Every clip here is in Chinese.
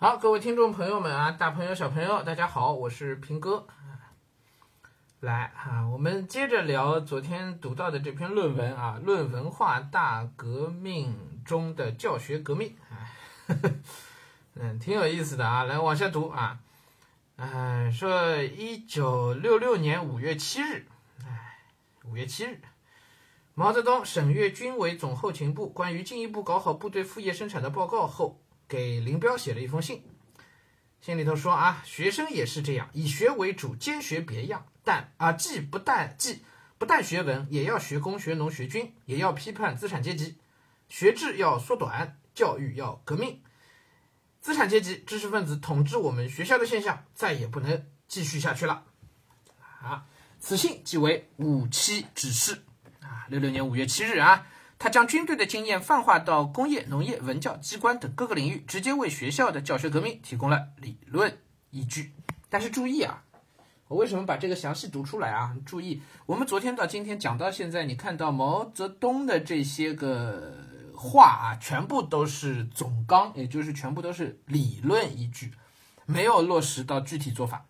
好，各位听众朋友们啊，大朋友小朋友，大家好，我是平哥。来啊，我们接着聊昨天读到的这篇论文啊，《论文化大革命中的教学革命》啊，嗯，挺有意思的啊。来往下读啊，嗯，说一九六六年五月七日，哎，五月七日，毛泽东审阅军委总后勤部关于进一步搞好部队副业生产的报告后。给林彪写了一封信，信里头说啊，学生也是这样，以学为主，兼学别样，但啊，既不但既不但学文，也要学工学农学军，也要批判资产阶级，学制要缩短，教育要革命，资产阶级知识分子统治我们学校的现象再也不能继续下去了。啊，此信即为五七指示啊，六六年五月七日啊。他将军队的经验泛化到工业、农业、文教机关等各个领域，直接为学校的教学革命提供了理论依据。但是注意啊，我为什么把这个详细读出来啊？注意，我们昨天到今天讲到现在，你看到毛泽东的这些个话啊，全部都是总纲，也就是全部都是理论依据，没有落实到具体做法，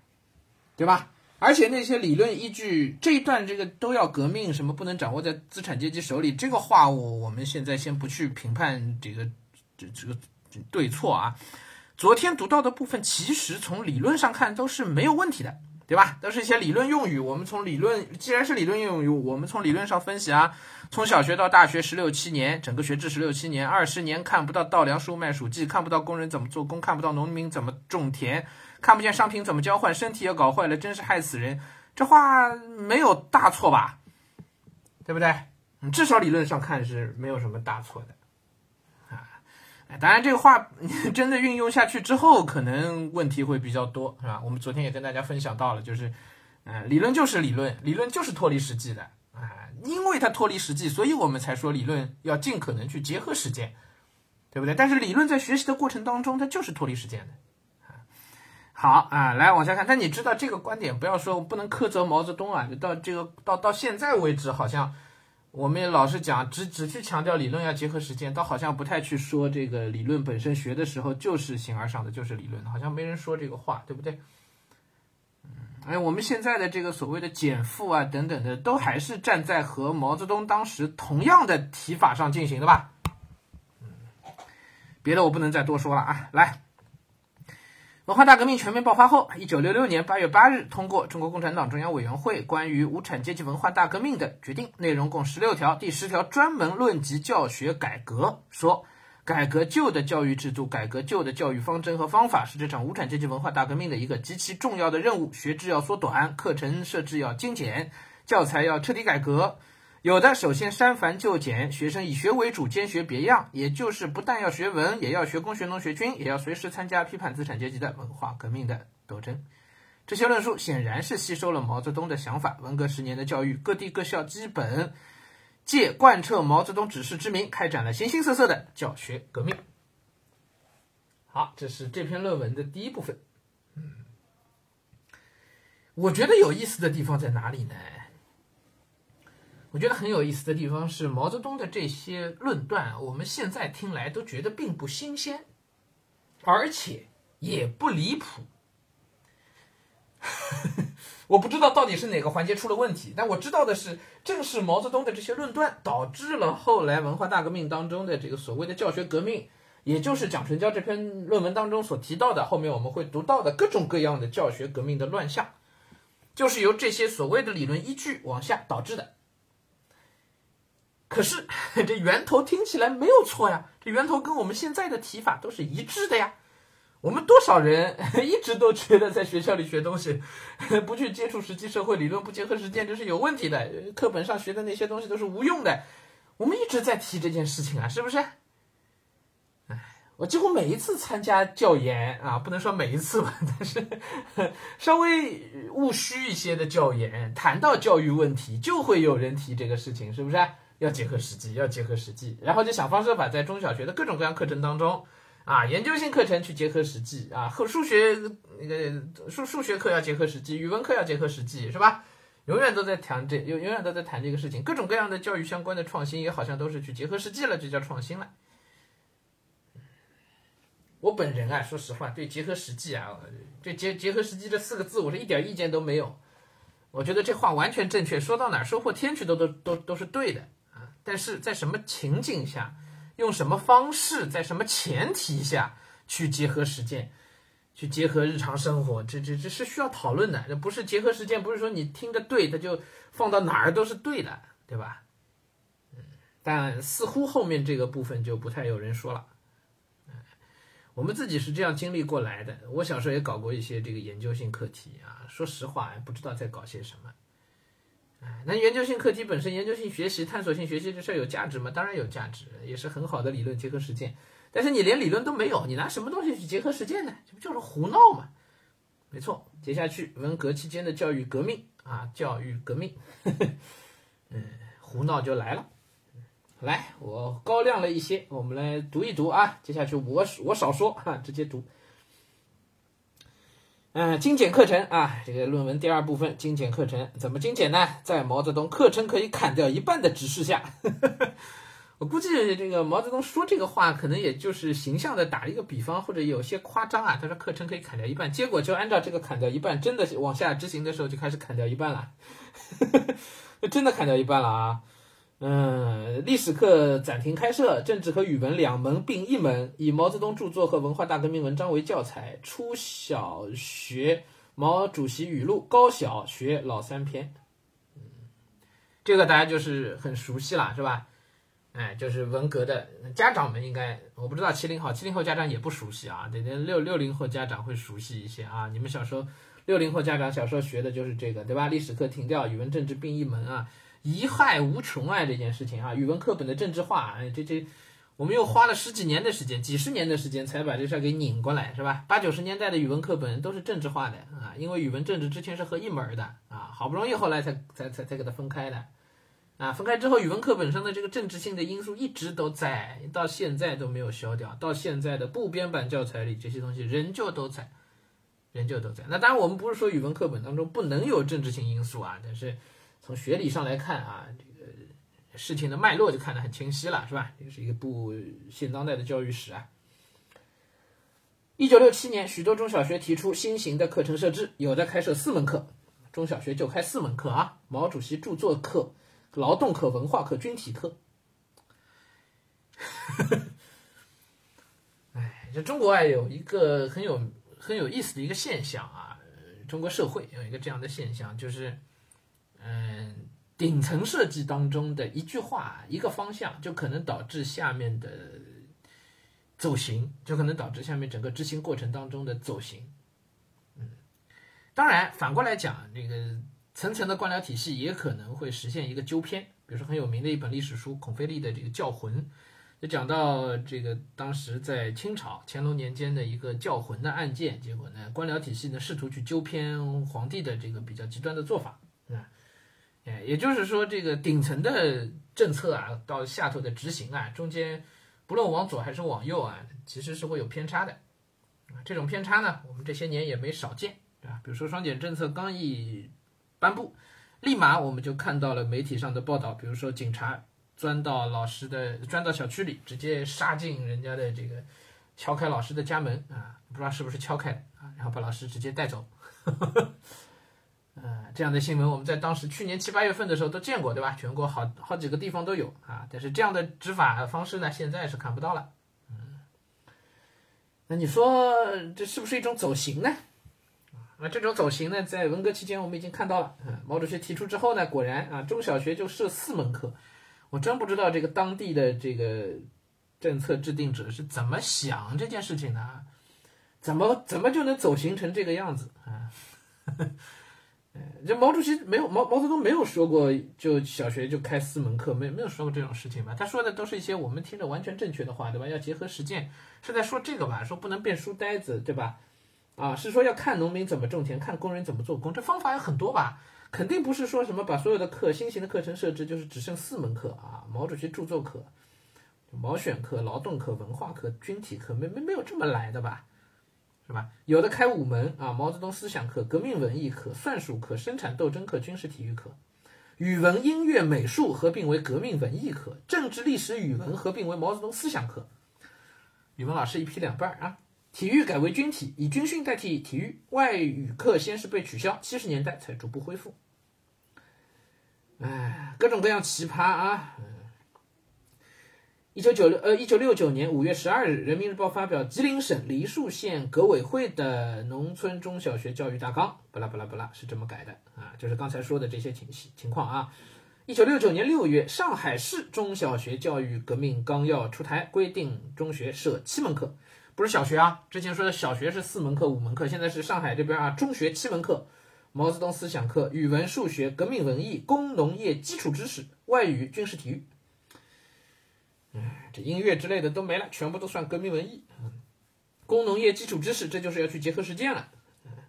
对吧？而且那些理论依据这一段这个都要革命，什么不能掌握在资产阶级手里？这个话我我们现在先不去评判这个这这个对错啊。昨天读到的部分，其实从理论上看都是没有问题的，对吧？都是一些理论用语。我们从理论，既然是理论用语，我们从理论上分析啊。从小学到大学十六七年，整个学制十六七年，二十年看不到稻粱收麦黍稷，看不到工人怎么做工，看不到农民怎么种田。看不见商品怎么交换？身体也搞坏了，真是害死人！这话没有大错吧？对不对？至少理论上看是没有什么大错的啊。当然，这个话真的运用下去之后，可能问题会比较多，是吧？我们昨天也跟大家分享到了，就是，嗯，理论就是理论，理论就是脱离实际的啊。因为它脱离实际，所以我们才说理论要尽可能去结合实践，对不对？但是理论在学习的过程当中，它就是脱离实践的。好啊，来往下看。但你知道这个观点，不要说不能苛责毛泽东啊。到这个到到现在为止，好像我们也老是讲，只只去强调理论要结合实践，倒好像不太去说这个理论本身学的时候就是形而上的，就是理论，好像没人说这个话，对不对？嗯，哎，我们现在的这个所谓的减负啊等等的，都还是站在和毛泽东当时同样的提法上进行的吧？嗯，别的我不能再多说了啊，来。文化大革命全面爆发后，一九六六年八月八日通过中国共产党中央委员会关于无产阶级文化大革命的决定，内容共十六条。第十条专门论及教学改革，说改革旧的教育制度，改革旧的教育方针和方法，是这场无产阶级文化大革命的一个极其重要的任务。学制要缩短，课程设置要精简，教材要彻底改革。有的首先删繁就简，学生以学为主，兼学别样，也就是不但要学文，也要学工学农学军，也要随时参加批判资产阶级的文化革命的斗争。这些论述显然是吸收了毛泽东的想法。文革十年的教育，各地各校基本借贯彻毛泽东指示之名，开展了形形色色的教学革命。好，这是这篇论文的第一部分。嗯，我觉得有意思的地方在哪里呢？我觉得很有意思的地方是毛泽东的这些论断，我们现在听来都觉得并不新鲜，而且也不离谱。我不知道到底是哪个环节出了问题，但我知道的是，正是毛泽东的这些论断，导致了后来文化大革命当中的这个所谓的教学革命，也就是蒋纯教这篇论文当中所提到的，后面我们会读到的各种各样的教学革命的乱象，就是由这些所谓的理论依据往下导致的。可是 这源头听起来没有错呀，这源头跟我们现在的提法都是一致的呀。我们多少人 一直都觉得在学校里学东西，不去接触实际社会理论，不结合实践，这是有问题的。课本上学的那些东西都是无用的。我们一直在提这件事情啊，是不是？哎，我几乎每一次参加教研啊，不能说每一次吧，但是稍微务虚一些的教研，谈到教育问题，就会有人提这个事情，是不是？要结合实际，要结合实际，然后就想方设法在中小学的各种各样课程当中，啊，研究性课程去结合实际，啊，和数学那个数数学课要结合实际，语文课要结合实际，是吧？永远都在谈这，永永远都在谈这个事情，各种各样的教育相关的创新也好像都是去结合实际了，就叫创新了。我本人啊，说实话，对结合实际啊，对结结合实际这四个字，我是一点意见都没有。我觉得这话完全正确，说到哪儿收获天去都都都都是对的。但是在什么情景下，用什么方式，在什么前提下去结合实践，去结合日常生活，这这这是需要讨论的。这不是结合实践，不是说你听着对，它就放到哪儿都是对的，对吧？嗯，但似乎后面这个部分就不太有人说了。我们自己是这样经历过来的。我小时候也搞过一些这个研究性课题啊，说实话，不知道在搞些什么。哎，那研究性课题本身，研究性学习、探索性学习这事儿有价值吗？当然有价值，也是很好的理论结合实践。但是你连理论都没有，你拿什么东西去结合实践呢？这不就是胡闹吗？没错，接下去文革期间的教育革命啊，教育革命，嗯，胡闹就来了。来，我高亮了一些，我们来读一读啊。接下去我我少说哈，直接读。嗯，精简课程啊，这个论文第二部分精简课程怎么精简呢？在毛泽东课程可以砍掉一半的指示下，呵 呵我估计这个毛泽东说这个话，可能也就是形象的打一个比方，或者有些夸张啊。他说课程可以砍掉一半，结果就按照这个砍掉一半，真的往下执行的时候就开始砍掉一半了，呵呵真的砍掉一半了啊。嗯，历史课暂停开设，政治和语文两门并一门，以毛泽东著作和文化大革命文章为教材。初小学毛主席语录，高小学老三篇。嗯，这个大家就是很熟悉了，是吧？哎，就是文革的家长们应该，我不知道七零后，七零后家长也不熟悉啊，得得六六零后家长会熟悉一些啊。你们小时候，六零后家长小时候学的就是这个，对吧？历史课停掉，语文政治并一门啊。贻害无穷啊！这件事情啊，语文课本的政治化，哎，这这，我们又花了十几年的时间，几十年的时间才把这事儿给拧过来，是吧？八九十年代的语文课本都是政治化的啊，因为语文政治之前是合一门的啊，好不容易后来才才才才给它分开的啊，分开之后，语文课本上的这个政治性的因素一直都在，到现在都没有消掉，到现在的部编版教材里，这些东西仍旧都在，仍旧都在。那当然，我们不是说语文课本当中不能有政治性因素啊，但是。从学理上来看啊，这个事情的脉络就看得很清晰了，是吧？这是一个部现当代的教育史啊。一九六七年，许多中小学提出新型的课程设置，有的开设四门课，中小学就开四门课啊：毛主席著作课、劳动课、文化课、军体课。哎，这中国啊有一个很有很有意思的一个现象啊，中国社会有一个这样的现象，就是。嗯，顶层设计当中的一句话、一个方向，就可能导致下面的走形，就可能导致下面整个执行过程当中的走形。嗯，当然，反过来讲，这个层层的官僚体系也可能会实现一个纠偏。比如说很有名的一本历史书孔飞利的这个《教魂》，就讲到这个当时在清朝乾隆年间的一个教魂的案件，结果呢，官僚体系呢试图去纠偏皇帝的这个比较极端的做法，也就是说，这个顶层的政策啊，到下头的执行啊，中间不论往左还是往右啊，其实是会有偏差的。这种偏差呢，我们这些年也没少见，对吧？比如说双减政策刚一颁布，立马我们就看到了媒体上的报道，比如说警察钻到老师的钻到小区里，直接杀进人家的这个，敲开老师的家门啊，不知道是不是敲开啊，然后把老师直接带走。呃，这样的新闻我们在当时去年七八月份的时候都见过，对吧？全国好好几个地方都有啊。但是这样的执法方式呢，现在是看不到了。嗯，那你说这是不是一种走形呢？啊，这种走形呢，在文革期间我们已经看到了。嗯，毛主席提出之后呢，果然啊，中小学就设四门课。我真不知道这个当地的这个政策制定者是怎么想这件事情的啊？怎么怎么就能走形成这个样子啊？这毛主席没有毛毛泽东没有说过，就小学就开四门课，没没有说过这种事情吧？他说的都是一些我们听着完全正确的话，对吧？要结合实践，是在说这个吧？说不能变书呆子，对吧？啊，是说要看农民怎么种田，看工人怎么做工，这方法有很多吧？肯定不是说什么把所有的课新型的课程设置就是只剩四门课啊，毛主席著作课、毛选课、劳动课、文化课、军体课，没没没有这么来的吧？是吧？有的开五门啊，毛泽东思想课、革命文艺课、算术课、生产斗争课、军事体育课，语文、音乐、美术合并为革命文艺课，政治、历史、语文合并为毛泽东思想课。语文老师一批两半啊，体育改为军体，以军训代替体育。外语课先是被取消，七十年代才逐步恢复。哎，各种各样奇葩啊！一九九六呃，一九六九年五月十二日，《人民日报》发表吉林省梨树县革委会的农村中小学教育大纲，巴拉巴拉巴拉，是这么改的啊，就是刚才说的这些情情况啊。一九六九年六月，上海市中小学教育革命纲要出台，规定中学设七门课，不是小学啊，之前说的小学是四门课、五门课，现在是上海这边啊，中学七门课，毛泽东思想课、语文、数学、革命文艺、工农业基础知识、外语、军事体育。这音乐之类的都没了，全部都算革命文艺。工农业基础知识，这就是要去结合实践了。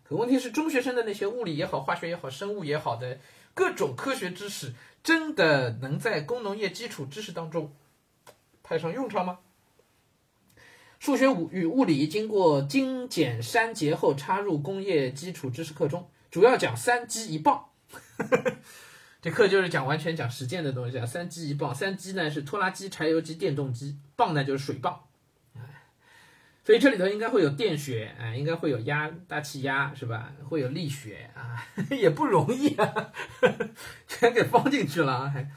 可问题是，中学生的那些物理也好、化学也好、生物也好的各种科学知识，真的能在工农业基础知识当中派上用场吗？数学物与物理经过精简删节后，插入工业基础知识课中，主要讲三基一棒。这课就是讲完全讲实践的东西啊，三机一棒，三机呢是拖拉机、柴油机、电动机，棒呢就是水棒，哎，所以这里头应该会有电学，哎，应该会有压大气压是吧？会有力学啊，也不容易啊，全给放进去了啊。还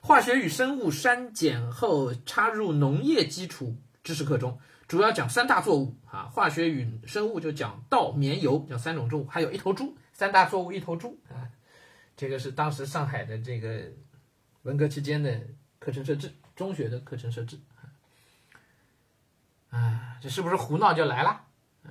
化学与生物删减后插入农业基础知识课中，主要讲三大作物啊，化学与生物就讲稻、棉、油，讲三种作物，还有一头猪，三大作物一头猪啊。这个是当时上海的这个文革期间的课程设置，中学的课程设置。啊，这是不是胡闹就来了？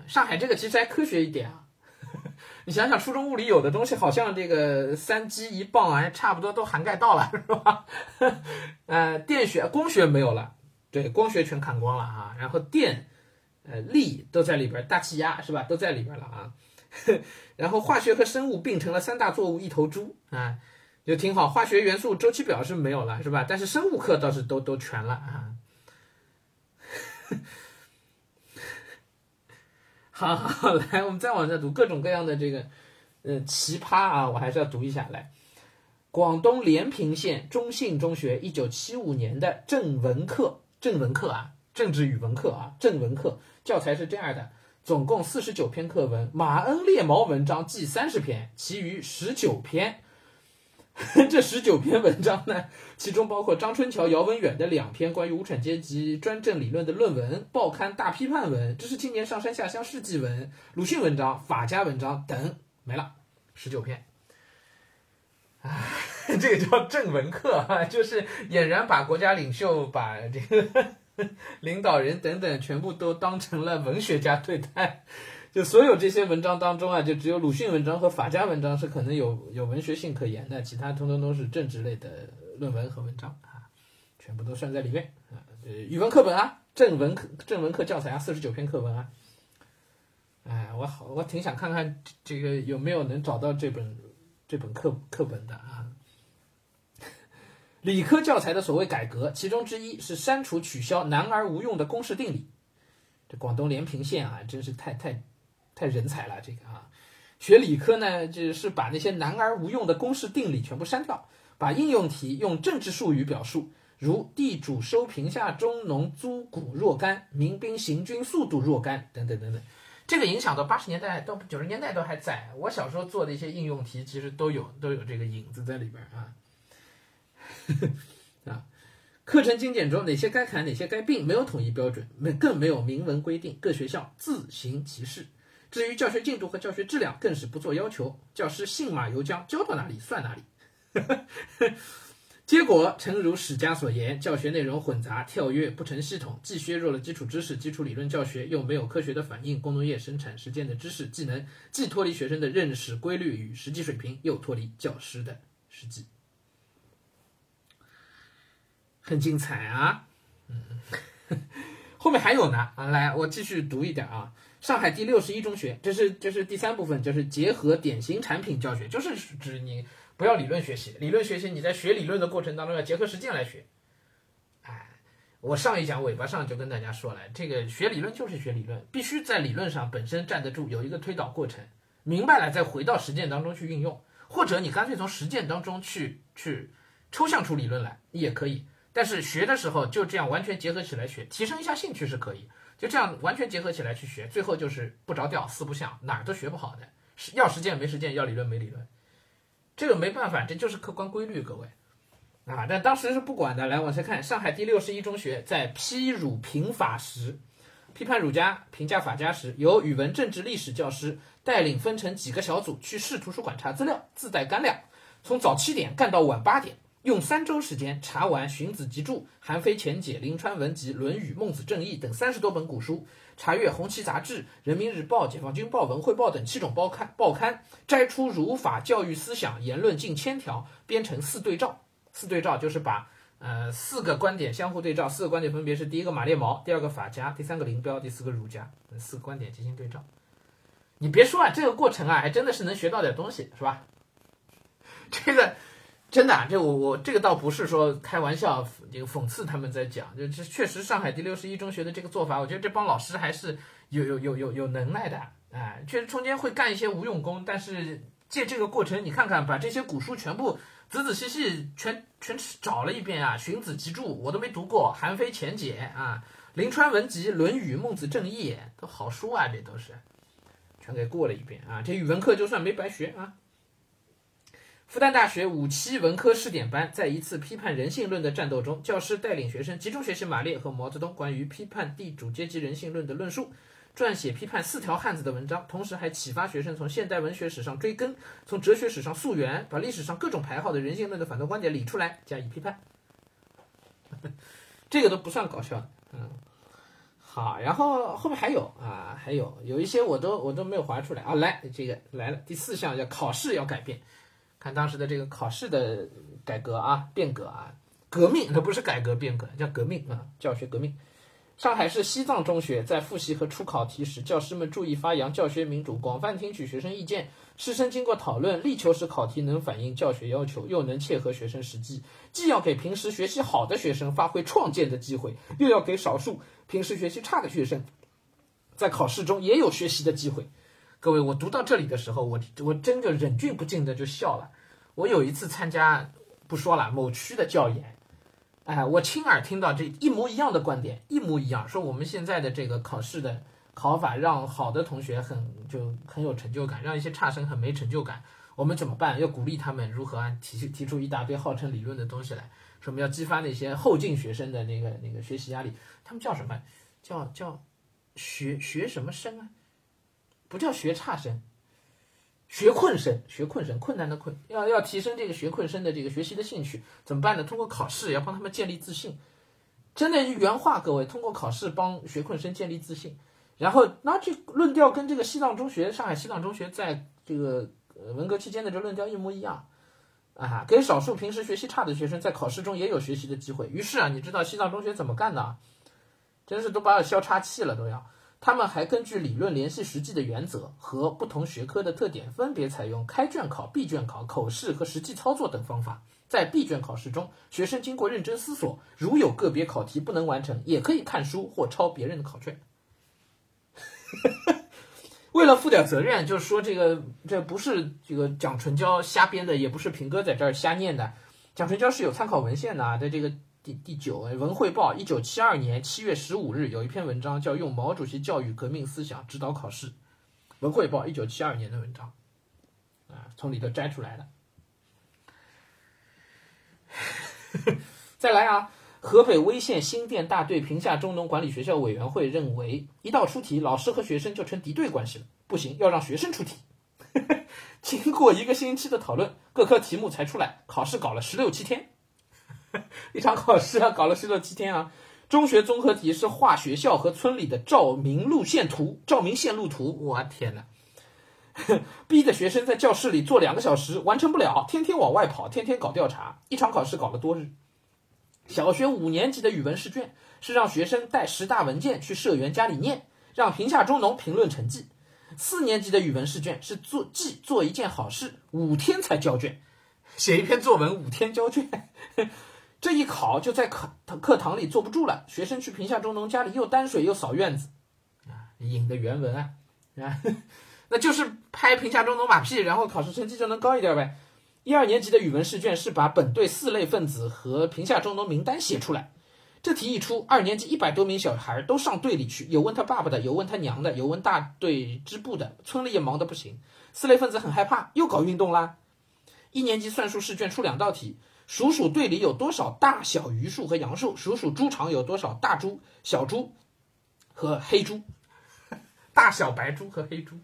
上海这个其实还科学一点啊。你想想，初中物理有的东西，好像这个三基一棒啊，差不多都涵盖到了，是吧？呃，电学、光学没有了，对，光学全砍光了啊。然后电、呃力都在里边，大气压是吧，都在里边了啊。然后化学和生物并成了三大作物一头猪啊，就挺好。化学元素周期表是没有了，是吧？但是生物课倒是都都全了啊。好好来，我们再往下读各种各样的这个呃奇葩啊，我还是要读一下来。广东连平县中信中学一九七五年的正文课，正文课啊，政治语文课啊，正文课教材是这样的。总共四十九篇课文，马恩列毛文章计三十篇，其余十九篇。这十九篇文章呢，其中包括张春桥、姚文远的两篇关于无产阶级专政理论的论文、报刊大批判文、知识青年上山下乡事迹文、鲁迅文章、法家文章等，没了，十九篇。啊，这个叫正文课，就是俨然把国家领袖把这个。领导人等等，全部都当成了文学家对待。就所有这些文章当中啊，就只有鲁迅文章和法家文章是可能有有文学性可言的，其他通通都是政治类的论文和文章啊，全部都算在里面啊。呃，语文课本啊，正文课正文课教材啊，四十九篇课文啊。哎，我好，我挺想看看这个有没有能找到这本这本课课本的啊。理科教材的所谓改革，其中之一是删除、取消难而无用的公式定理。这广东连平县啊，真是太太太人才了。这个啊，学理科呢，就是把那些难而无用的公式定理全部删掉，把应用题用政治术语表述，如地主收平下，中农租谷若干，民兵行军速度若干等等等等。这个影响到八十年代到九十年代都还在。我小时候做的一些应用题，其实都有都有这个影子在里边啊。啊，课程精简中哪些该砍，哪些该并，没有统一标准，没更没有明文规定，各学校自行其事。至于教学进度和教学质量，更是不做要求，教师信马由缰，教到哪里算哪里。结果诚如史家所言，教学内容混杂、跳跃，不成系统，既削弱了基础知识、基础理论教学，又没有科学的反映工农业生产实践的知识技能，既脱离学生的认识规律与实际水平，又脱离教师的实际。很精彩啊，嗯，后面还有呢啊，来，我继续读一点啊。上海第六十一中学，这是这是第三部分，就是结合典型产品教学，就是指你不要理论学习，理论学习你在学理论的过程当中要结合实践来学。哎，我上一讲尾巴上就跟大家说了，这个学理论就是学理论，必须在理论上本身站得住，有一个推导过程，明白了再回到实践当中去运用，或者你干脆从实践当中去去抽象出理论来也可以。但是学的时候就这样完全结合起来学，提升一下兴趣是可以。就这样完全结合起来去学，最后就是不着调，四不像，哪儿都学不好的，是要实践没实践，要理论没理论，这个没办法，这就是客观规律，各位啊。但当时是不管的，来往下看，上海第六十一中学在批儒评法时，批判儒家、评价法家时，由语文、政治、历史教师带领分成几个小组去市图书馆查资料，自带干粮，从早七点干到晚八点。用三周时间查完《荀子集注》《韩非前解》《临川文集》《论语》《孟子正义》等三十多本古书，查阅《红旗杂志》《人民日报》《解放军报》《文汇报》等七种报刊，报刊摘出儒法教育思想言论近千条，编成四对照。四对照就是把呃四个观点相互对照，四个观点分别是第一个马列毛，第二个法家，第三个林彪，第四个儒家，四个观点进行对照。你别说啊，这个过程啊，还真的是能学到点东西，是吧？这个。真的，这我我这个倒不是说开玩笑，这个讽刺他们在讲，就这确实上海第六十一中学的这个做法，我觉得这帮老师还是有有有有有能耐的，啊，确实中间会干一些无用功，但是借这个过程，你看看把这些古书全部仔仔细细全全找了一遍啊，《荀子集注》我都没读过，《韩非前解》啊，《临川文集》《论语》《孟子正义》都好书啊，这都是全给过了一遍啊，这语文课就算没白学啊。复旦大学五期文科试点班在一次批判人性论的战斗中，教师带领学生集中学习马列和毛泽东关于批判地主阶级人性论的论述，撰写批判四条汉子的文章，同时还启发学生从现代文学史上追根，从哲学史上溯源，把历史上各种排号的人性论的反动观点理出来加以批判。这个都不算搞笑，嗯，好，然后后面还有啊，还有有一些我都我都没有划出来啊，来这个来了，第四项叫考试要改变。看当时的这个考试的改革啊，变革啊，革命，那不是改革变革，叫革命啊，教学革命。上海市西藏中学在复习和出考题时，教师们注意发扬教学民主，广泛听取学生意见。师生经过讨论，力求使考题能反映教学要求，又能切合学生实际。既要给平时学习好的学生发挥创建的机会，又要给少数平时学习差的学生，在考试中也有学习的机会。各位，我读到这里的时候，我我真就忍俊不禁的就笑了。我有一次参加，不说了，某区的教研，哎，我亲耳听到这一模一样的观点，一模一样，说我们现在的这个考试的考法，让好的同学很就很有成就感，让一些差生很没成就感。我们怎么办？要鼓励他们如何啊提提出一大堆号称理论的东西来，说我们要激发那些后进学生的那个那个学习压力。他们叫什么？叫叫学学什么生啊？不叫学差生，学困生，学困生，困难的困，要要提升这个学困生的这个学习的兴趣，怎么办呢？通过考试要帮他们建立自信，真的原话，各位，通过考试帮学困生建立自信，然后那这论调跟这个西藏中学、上海西藏中学在这个文革期间的这论调一模一样，啊，给少数平时学习差的学生在考试中也有学习的机会。于是啊，你知道西藏中学怎么干的？真是都把我消岔气了，都要。他们还根据理论联系实际的原则和不同学科的特点，分别采用开卷考、闭卷考、口试和实际操作等方法。在闭卷考试中，学生经过认真思索，如有个别考题不能完成，也可以看书或抄别人的考卷。为了负点责任，就是说这个这不是这个蒋纯娇瞎编的，也不是平哥在这儿瞎念的。蒋纯娇是有参考文献的啊，在这个。第第九，《文汇报》一九七二年七月十五日有一篇文章叫《用毛主席教育革命思想指导考试》，《文汇报》一九七二年的文章，啊，从里头摘出来的。再来啊，河北威县新店大队平下中农管理学校委员会认为，一到出题，老师和学生就成敌对关系了，不行，要让学生出题。经过一个星期的讨论，各科题目才出来，考试搞了十六七天。一场考试啊，搞了十六七天啊！中学综合题是画学校和村里的照明路线图、照明线路图。我天哪！逼的学生在教室里坐两个小时，完成不了，天天往外跑，天天搞调查。一场考试搞了多日。小学五年级的语文试卷是让学生带十大文件去社员家里念，让贫下中农评论成绩。四年级的语文试卷是做记做一件好事，五天才交卷，写一篇作文五天交卷。这一考就在课课堂里坐不住了，学生去贫下中农家里又担水又扫院子，啊，引的原文啊，啊，那就是拍贫下中农马屁，然后考试成绩就能高一点呗。一二年级的语文试卷是把本队四类分子和贫下中农名单写出来，这题一出，二年级一百多名小孩都上队里去，有问他爸爸的，有问他娘的，有问大队支部的，村里也忙得不行。四类分子很害怕，又搞运动啦。一年级算术试卷出两道题，数数队里有多少大小榆树和杨树，数数猪场有多少大猪、小猪和黑猪，大小白猪和黑猪。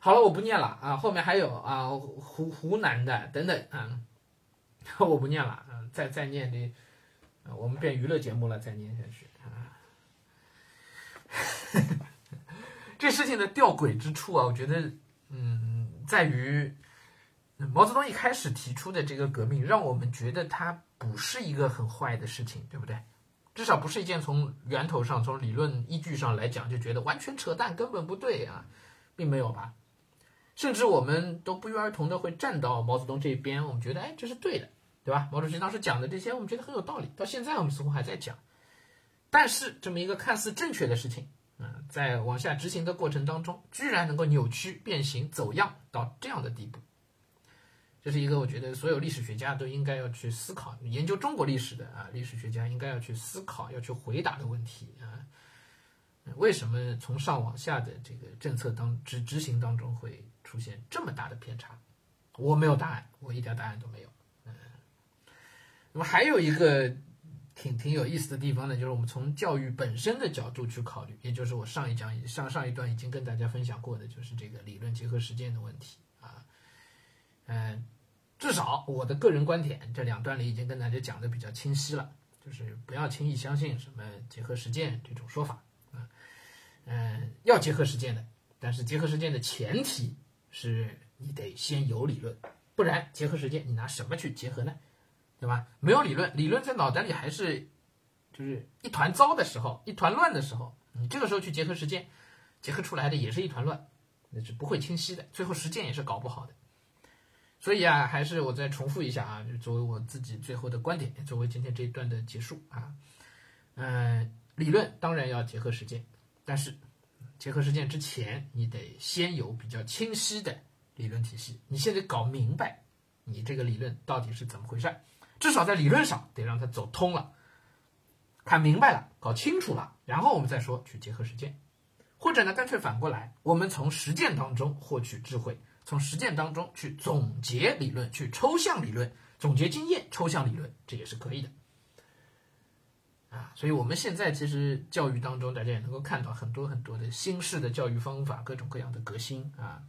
好了，我不念了。啊，后面还有啊，湖湖南的等等啊，我不念了啊，再再念这，我们变娱乐节目了，再念下去啊。这事情的吊诡之处啊，我觉得，嗯，在于毛泽东一开始提出的这个革命，让我们觉得它不是一个很坏的事情，对不对？至少不是一件从源头上、从理论依据上来讲就觉得完全扯淡、根本不对啊，并没有吧？甚至我们都不约而同的会站到毛泽东这边，我们觉得，哎，这是对的，对吧？毛主席当时讲的这些，我们觉得很有道理，到现在我们似乎还在讲。但是这么一个看似正确的事情，嗯，在往下执行的过程当中，居然能够扭曲、变形、走样到这样的地步，这是一个我觉得所有历史学家都应该要去思考，研究中国历史的啊，历史学家应该要去思考、要去回答的问题啊。为什么从上往下的这个政策当执执行当中会？出现这么大的偏差，我没有答案，我一点答案都没有。嗯，那么还有一个挺挺有意思的地方呢，就是我们从教育本身的角度去考虑，也就是我上一讲上上一段已经跟大家分享过的，就是这个理论结合实践的问题啊。嗯，至少我的个人观点，这两段里已经跟大家讲的比较清晰了，就是不要轻易相信什么结合实践这种说法啊。嗯，要结合实践的，但是结合实践的前提。是你得先有理论，不然结合实践，你拿什么去结合呢？对吧？没有理论，理论在脑袋里还是就是一团糟的时候，一团乱的时候，你这个时候去结合实践，结合出来的也是一团乱，那是不会清晰的，最后实践也是搞不好的。所以啊，还是我再重复一下啊，就作为我自己最后的观点，作为今天这一段的结束啊，嗯，理论当然要结合实践，但是。结合实践之前，你得先有比较清晰的理论体系。你先得搞明白，你这个理论到底是怎么回事至少在理论上得让它走通了，看明白了，搞清楚了，然后我们再说去结合实践，或者呢，干脆反过来，我们从实践当中获取智慧，从实践当中去总结理论，去抽象理论，总结经验，抽象理论，这也是可以的。啊，所以我们现在其实教育当中，大家也能够看到很多很多的新式的教育方法，各种各样的革新啊，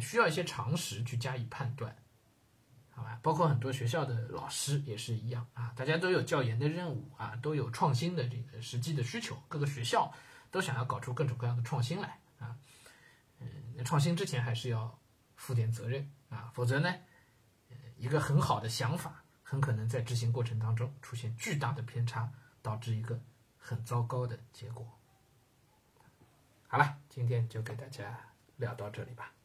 需要一些常识去加以判断，好吧？包括很多学校的老师也是一样啊，大家都有教研的任务啊，都有创新的这个实际的需求，各个学校都想要搞出各种各样的创新来啊，嗯，创新之前还是要负点责任啊，否则呢，一个很好的想法，很可能在执行过程当中出现巨大的偏差。导致一个很糟糕的结果。好了，今天就给大家聊到这里吧。